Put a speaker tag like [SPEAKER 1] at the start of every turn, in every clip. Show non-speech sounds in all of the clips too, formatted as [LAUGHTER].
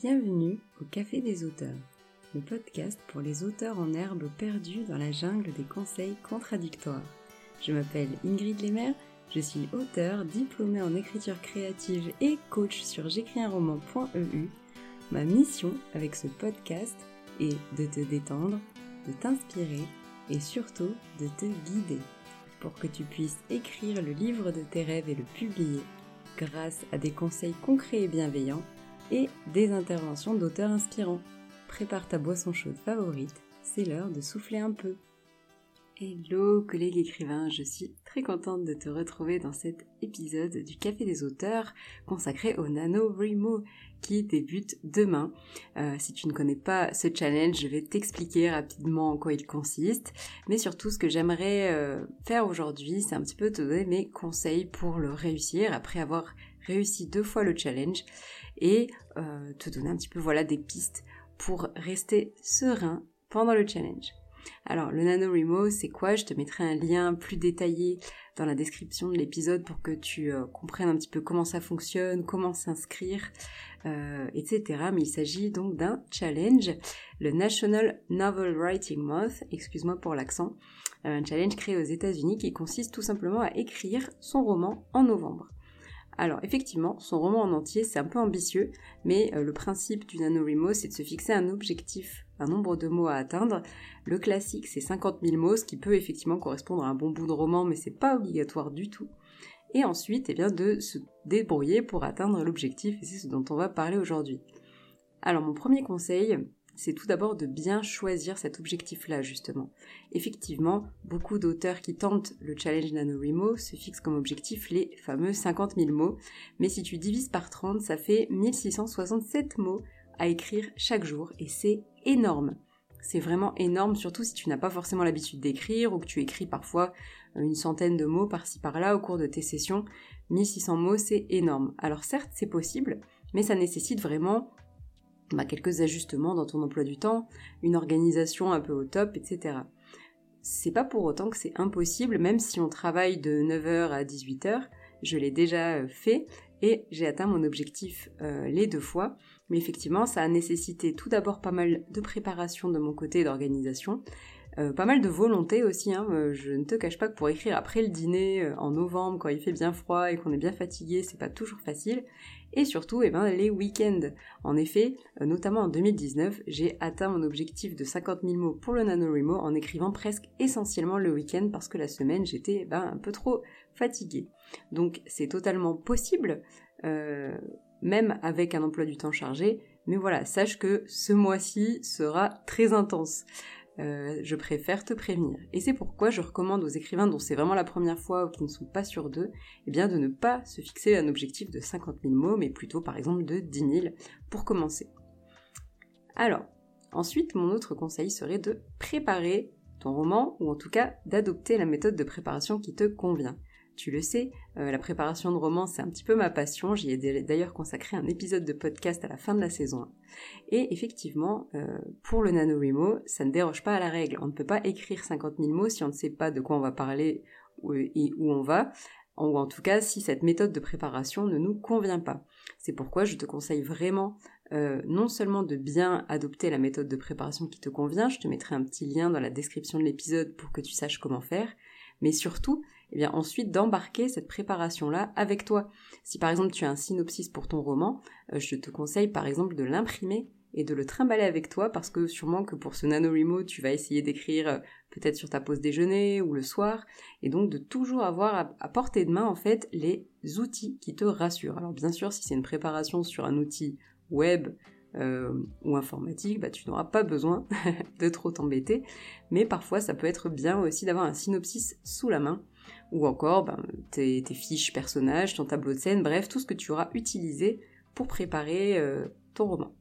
[SPEAKER 1] Bienvenue au Café des auteurs, le podcast pour les auteurs en herbe perdus dans la jungle des conseils contradictoires. Je m'appelle Ingrid Lemaire, je suis auteur, diplômée en écriture créative et coach sur j'écrisunroman.eu. Ma mission avec ce podcast est de te détendre, de t'inspirer et surtout de te guider pour que tu puisses écrire le livre de tes rêves et le publier grâce à des conseils concrets et bienveillants et des interventions d'auteurs inspirants. Prépare ta boisson chaude favorite, c'est l'heure de souffler un peu. Hello collègue écrivain, je suis très contente de te retrouver dans cet épisode du Café des auteurs consacré au NaNoWriMo qui débute demain. Euh, si tu ne connais pas ce challenge, je vais t'expliquer rapidement en quoi il consiste, mais surtout ce que j'aimerais euh, faire aujourd'hui, c'est un petit peu te donner mes conseils pour le réussir après avoir réussi deux fois le challenge et euh, te donner un petit peu voilà des pistes pour rester serein pendant le challenge. Alors, le NaNoWriMo, c'est quoi? Je te mettrai un lien plus détaillé dans la description de l'épisode pour que tu euh, comprennes un petit peu comment ça fonctionne, comment s'inscrire, euh, etc. Mais il s'agit donc d'un challenge, le National Novel Writing Month, excuse-moi pour l'accent, un challenge créé aux États-Unis qui consiste tout simplement à écrire son roman en novembre. Alors effectivement, son roman en entier, c'est un peu ambitieux, mais le principe du NaNoWriMo, c'est de se fixer un objectif un nombre de mots à atteindre. Le classique, c'est 50 000 mots, ce qui peut effectivement correspondre à un bon bout de roman, mais c'est pas obligatoire du tout. Et ensuite, eh bien, de se débrouiller pour atteindre l'objectif, et c'est ce dont on va parler aujourd'hui. Alors, mon premier conseil, c'est tout d'abord de bien choisir cet objectif-là, justement. Effectivement, beaucoup d'auteurs qui tentent le challenge NaNoWriMo se fixent comme objectif les fameux 50 000 mots, mais si tu divises par 30, ça fait 1667 mots à écrire chaque jour et c'est énorme. C'est vraiment énorme, surtout si tu n'as pas forcément l'habitude d'écrire ou que tu écris parfois euh, une centaine de mots par-ci par-là au cours de tes sessions. 1600 mots, c'est énorme. Alors certes, c'est possible, mais ça nécessite vraiment bah, quelques ajustements dans ton emploi du temps, une organisation un peu au top, etc. C'est pas pour autant que c'est impossible, même si on travaille de 9h à 18h. Je l'ai déjà euh, fait et j'ai atteint mon objectif euh, les deux fois. Mais effectivement, ça a nécessité tout d'abord pas mal de préparation de mon côté d'organisation, euh, pas mal de volonté aussi. Hein. Euh, je ne te cache pas que pour écrire après le dîner euh, en novembre, quand il fait bien froid et qu'on est bien fatigué, c'est pas toujours facile. Et surtout, eh ben, les week-ends. En effet, notamment en 2019, j'ai atteint mon objectif de 50 000 mots pour le NaNoWriMo en écrivant presque essentiellement le week-end parce que la semaine, j'étais ben, un peu trop fatiguée. Donc c'est totalement possible même avec un emploi du temps chargé. Mais voilà, sache que ce mois-ci sera très intense. Euh, je préfère te prévenir. Et c'est pourquoi je recommande aux écrivains dont c'est vraiment la première fois ou qui ne sont pas sûrs d'eux, eh bien de ne pas se fixer un objectif de 50 000 mots, mais plutôt par exemple de 10 000 pour commencer. Alors, ensuite, mon autre conseil serait de préparer ton roman, ou en tout cas d'adopter la méthode de préparation qui te convient tu le sais, euh, la préparation de romans, c'est un petit peu ma passion. J'y ai d'ailleurs consacré un épisode de podcast à la fin de la saison 1. Et effectivement, euh, pour le NaNoWriMo, ça ne déroge pas à la règle. On ne peut pas écrire 50 000 mots si on ne sait pas de quoi on va parler et où on va ou en tout cas si cette méthode de préparation ne nous convient pas. C'est pourquoi je te conseille vraiment euh, non seulement de bien adopter la méthode de préparation qui te convient, je te mettrai un petit lien dans la description de l'épisode pour que tu saches comment faire, mais surtout eh bien ensuite d'embarquer cette préparation-là avec toi. Si par exemple tu as un synopsis pour ton roman, euh, je te conseille par exemple de l'imprimer et de le trimballer avec toi parce que sûrement que pour ce NaNoWriMo, tu vas essayer d'écrire euh, peut-être sur ta pause déjeuner ou le soir et donc de toujours avoir à, portée de main en fait les outils qui te rassurent. Alors bien sûr, si c'est une préparation sur un outil web euh, ou informatique, bah, tu n'auras pas besoin [LAUGHS] de trop t'embêter, mais parfois ça peut être bien aussi d'avoir un synopsis sous la main ou encore ben, tes, fiches personnages, ton tableau de scène, bref, tout ce que tu auras utilisé pour préparer euh, ton roman.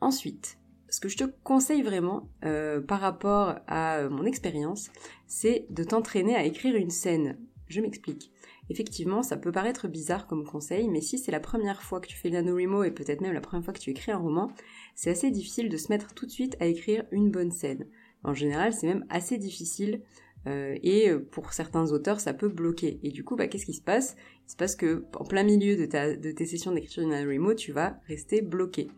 [SPEAKER 1] Ensuite, ce que je te conseille vraiment euh, par rapport à mon expérience, c'est de t'entraîner à écrire une scène. Je m'explique. Effectivement, ça peut paraître bizarre comme conseil, mais si c'est la première fois que tu fais NaNoWriMo et peut-être même la première fois que tu écris un roman, c'est assez difficile de se mettre tout de suite à écrire une bonne scène. En général, c'est même assez difficile Euh, et pour certains auteurs, ça peut bloquer. Et du coup, bah, qu'est-ce qui se passe? Il se passe que en plein milieu de, tes sessions d'écriture du NaNoWriMo, tu vas rester bloqué.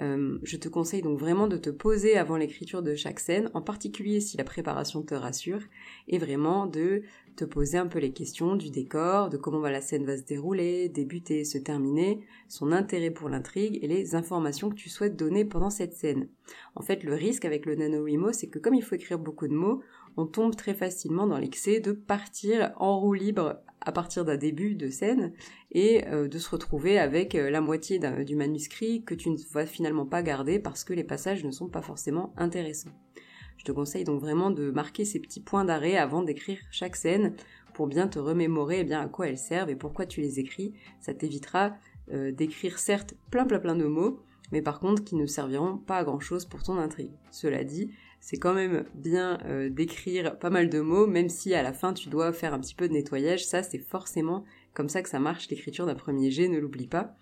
[SPEAKER 1] Euh, je te conseille donc vraiment de te poser avant l'écriture de chaque scène, en particulier si la préparation te rassure, et vraiment de te poser un peu les questions du décor, de comment la scène va se dérouler, débuter, se terminer, son intérêt pour l'intrigue et les informations que tu souhaites donner pendant cette scène. En fait, le risque avec le NaNoWriMo, c'est que comme il faut écrire beaucoup de mots, on tombe très facilement dans l'excès de partir en roue libre à partir d'un début de scène et euh, de se retrouver avec euh, la moitié du manuscrit que tu ne vas finalement pas garder parce que les passages ne sont pas forcément intéressants. Je te conseille donc vraiment de marquer ces petits points d'arrêt avant d'écrire chaque scène pour bien te remémorer eh bien à quoi elles servent et pourquoi tu les écris. Ça t'évitera euh, d'écrire certes plein plein plein de mots, mais par contre qui ne serviront pas à grand chose pour ton intrigue. Cela dit, c'est quand même bien euh, d'écrire pas mal de mots, même si à la fin tu dois faire un petit peu de nettoyage. Ça, c'est forcément comme ça que ça marche l'écriture d'un premier jet, ne l'oublie pas.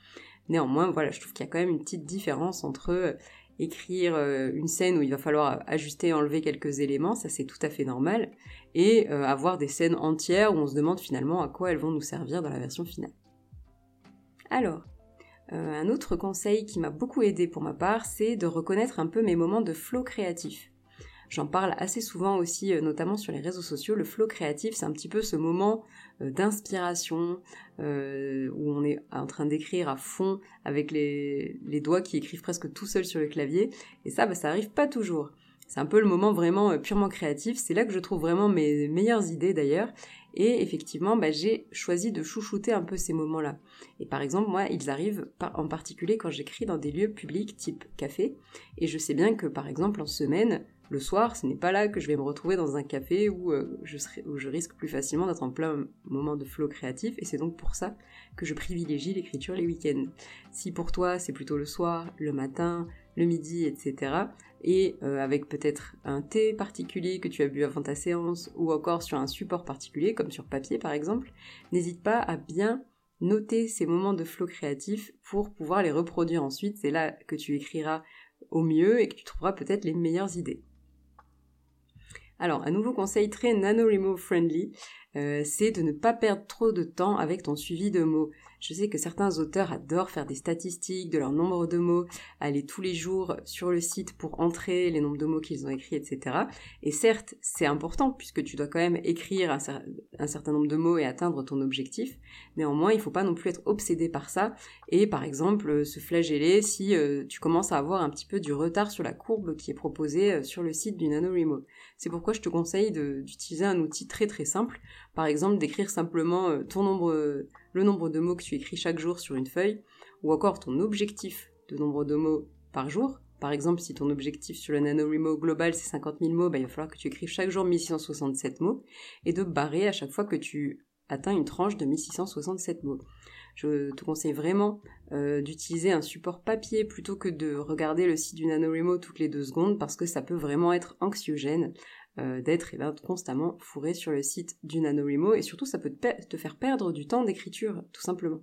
[SPEAKER 1] Néanmoins, voilà, je trouve qu'il y a quand même une petite différence entre euh, écrire euh, une scène où il va falloir ajuster, enlever quelques éléments, ça c'est tout à fait normal, et avoir des scènes entières où on se demande finalement à quoi elles vont nous servir dans la version finale. Alors, un autre conseil qui m'a beaucoup aidé pour ma part, c'est de reconnaître un peu mes moments de flow créatif. J'en parle assez souvent aussi, euh, notamment sur les réseaux sociaux. Le flow créatif, c'est un petit peu ce moment euh, d'inspiration euh, où on est en train d'écrire à fond avec les, doigts qui écrivent presque tout seul sur le clavier. Et ça, bah, ça arrive pas toujours. C'est un peu le moment vraiment purement créatif. C'est là que je trouve vraiment mes meilleures idées d'ailleurs. Et effectivement, bah, j'ai choisi de chouchouter un peu ces moments-là. Et par exemple, moi, ils arrivent en particulier quand j'écris dans des lieux publics type café. Et je sais bien que par exemple en semaine, le soir, ce n'est pas là que je vais me retrouver dans un café où, euh, je, où je risque plus facilement d'être en plein moment de flow créatif, et c'est donc pour ça que je privilégie l'écriture les week-ends. Si pour toi c'est plutôt le soir, le matin, le midi, etc., et euh, avec peut-être un thé particulier que tu as bu avant ta séance, ou encore sur un support particulier, comme sur papier par exemple, n'hésite pas à bien noter ces moments de flow créatif pour pouvoir les reproduire ensuite. C'est là que tu écriras au mieux et que tu trouveras peut-être les meilleures idées. Alors, un nouveau conseil très NaNoWriMo friendly, euh, c'est de ne pas perdre trop de temps avec ton suivi de mots. Je sais que certains auteurs adorent faire des statistiques de leur nombre de mots, aller tous les jours sur le site pour entrer les nombres de mots qu'ils ont écrits, etc. Et certes, c'est important puisque tu dois quand même écrire un, certain nombre de mots et atteindre ton objectif. Néanmoins, il ne faut pas non plus être obsédé par ça et par exemple se flageller si euh, tu commences à avoir un petit peu du retard sur la courbe qui est proposée euh, sur le site du NaNoWriMo. C'est pourquoi je te conseille d'utiliser un outil très très simple par exemple, d'écrire simplement euh, ton nombre, le nombre de mots que tu écris chaque jour sur une feuille, ou encore ton objectif de nombre de mots par jour. Par exemple, si ton objectif sur le NaNoWriMo global c'est 50 000 mots, bah, il va falloir que tu écrives chaque jour 1667 mots, et de barrer à chaque fois que tu atteins une tranche de 1667 mots. Je te conseille vraiment euh, d'utiliser un support papier plutôt que de regarder le site du NaNoWriMo toutes les deux secondes parce que ça peut vraiment être anxiogène. Euh, d'être eh ben, constamment fourré sur le site du NaNoWriMo et surtout ça peut te, faire perdre du temps d'écriture tout simplement.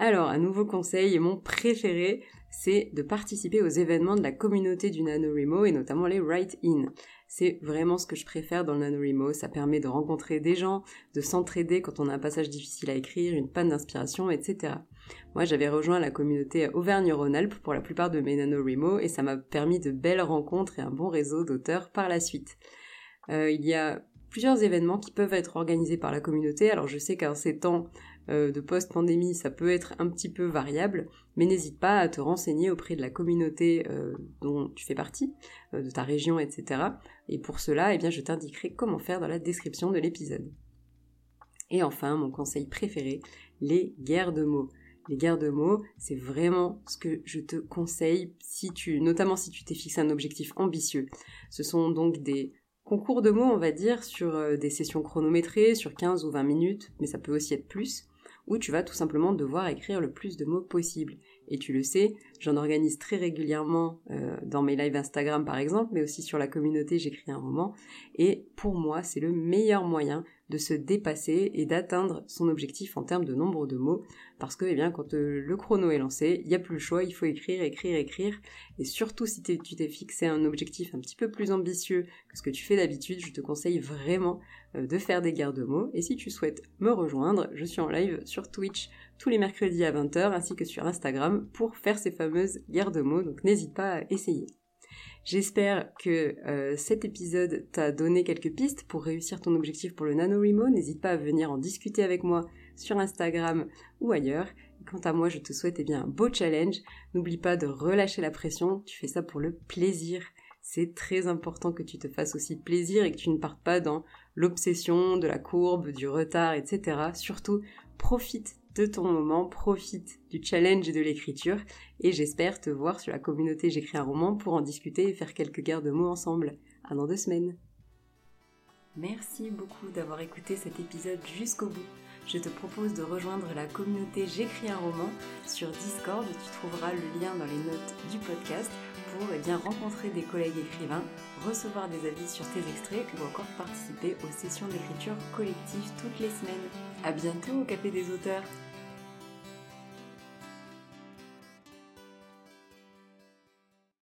[SPEAKER 1] Alors un nouveau conseil mon préféré c'est de participer aux événements de la communauté du NaNoWriMo et notamment les write-in. C'est vraiment ce que je préfère dans le NaNoWriMo, ça permet de rencontrer des gens, de s'entraider quand on a un passage difficile à écrire, une panne d'inspiration, etc. Moi, j'avais rejoint la communauté Auvergne-Rhône-Alpes pour la plupart de mes NaNoWriMo et ça m'a permis de belles rencontres et un bon réseau d'auteurs par la suite. Euh, il y a plusieurs événements qui peuvent être organisés par la communauté. Alors je sais qu'en ces temps de post-pandémie, ça peut être un petit peu variable, mais n'hésite pas à te renseigner auprès de la communauté euh, dont tu fais partie, de ta région, etc. Et pour cela, eh bien, je t'indiquerai comment faire dans la description de l'épisode. Et enfin, mon conseil préféré, les guerres de mots. Les guerres de mots, c'est vraiment ce que je te conseille si tu, notamment si tu t'es fixé un objectif ambitieux. Ce sont donc des concours de mots, on va dire, sur euh, des sessions chronométrées, sur 15 ou 20 minutes, mais ça peut aussi être plus, où tu vas tout simplement devoir écrire le plus de mots possible. Et tu le sais, j'en organise très régulièrement euh, dans mes lives Instagram par exemple, mais aussi sur la communauté, j'écris un roman. Et pour moi, c'est le meilleur moyen de se dépasser et d'atteindre son objectif en termes de nombre de mots, parce que eh bien, quand euh, le chrono est lancé, il n'y a plus le choix, il faut écrire, écrire, écrire, et surtout si tu t'es fixé un objectif un petit peu plus ambitieux que ce que tu fais d'habitude, je te conseille vraiment euh, de faire des garde-mots, et si tu souhaites me rejoindre, je suis en live sur Twitch tous les mercredis à 20h, ainsi que sur Instagram pour faire ces fameuses garde-mots, donc n'hésite pas à essayer. J'espère que euh, cet épisode t'a donné quelques pistes pour réussir ton objectif pour le NaNoWriMo. N'hésite pas à venir en discuter avec moi sur Instagram ou ailleurs. quant à moi, je te souhaite eh bien, un beau challenge. N'oublie pas de relâcher la pression. Tu fais ça pour le plaisir. C'est très important que tu te fasses aussi plaisir et que tu ne partes pas dans l'obsession de la courbe, du retard, etc. Surtout, profite de ton moment, profite du challenge et de l'écriture et j'espère te voir sur la communauté J'écris un roman pour en discuter et faire quelques garde-mots ensemble. À dans deux semaines. Merci beaucoup d'avoir écouté cet épisode jusqu'au bout. Je te propose de rejoindre la communauté J'écris un roman sur Discord. Tu trouveras le lien dans les notes du podcast pour eh bien, rencontrer des collègues écrivains, recevoir des avis sur tes extraits ou encore participer aux sessions d'écriture collective toutes les semaines. À bientôt au Café des auteurs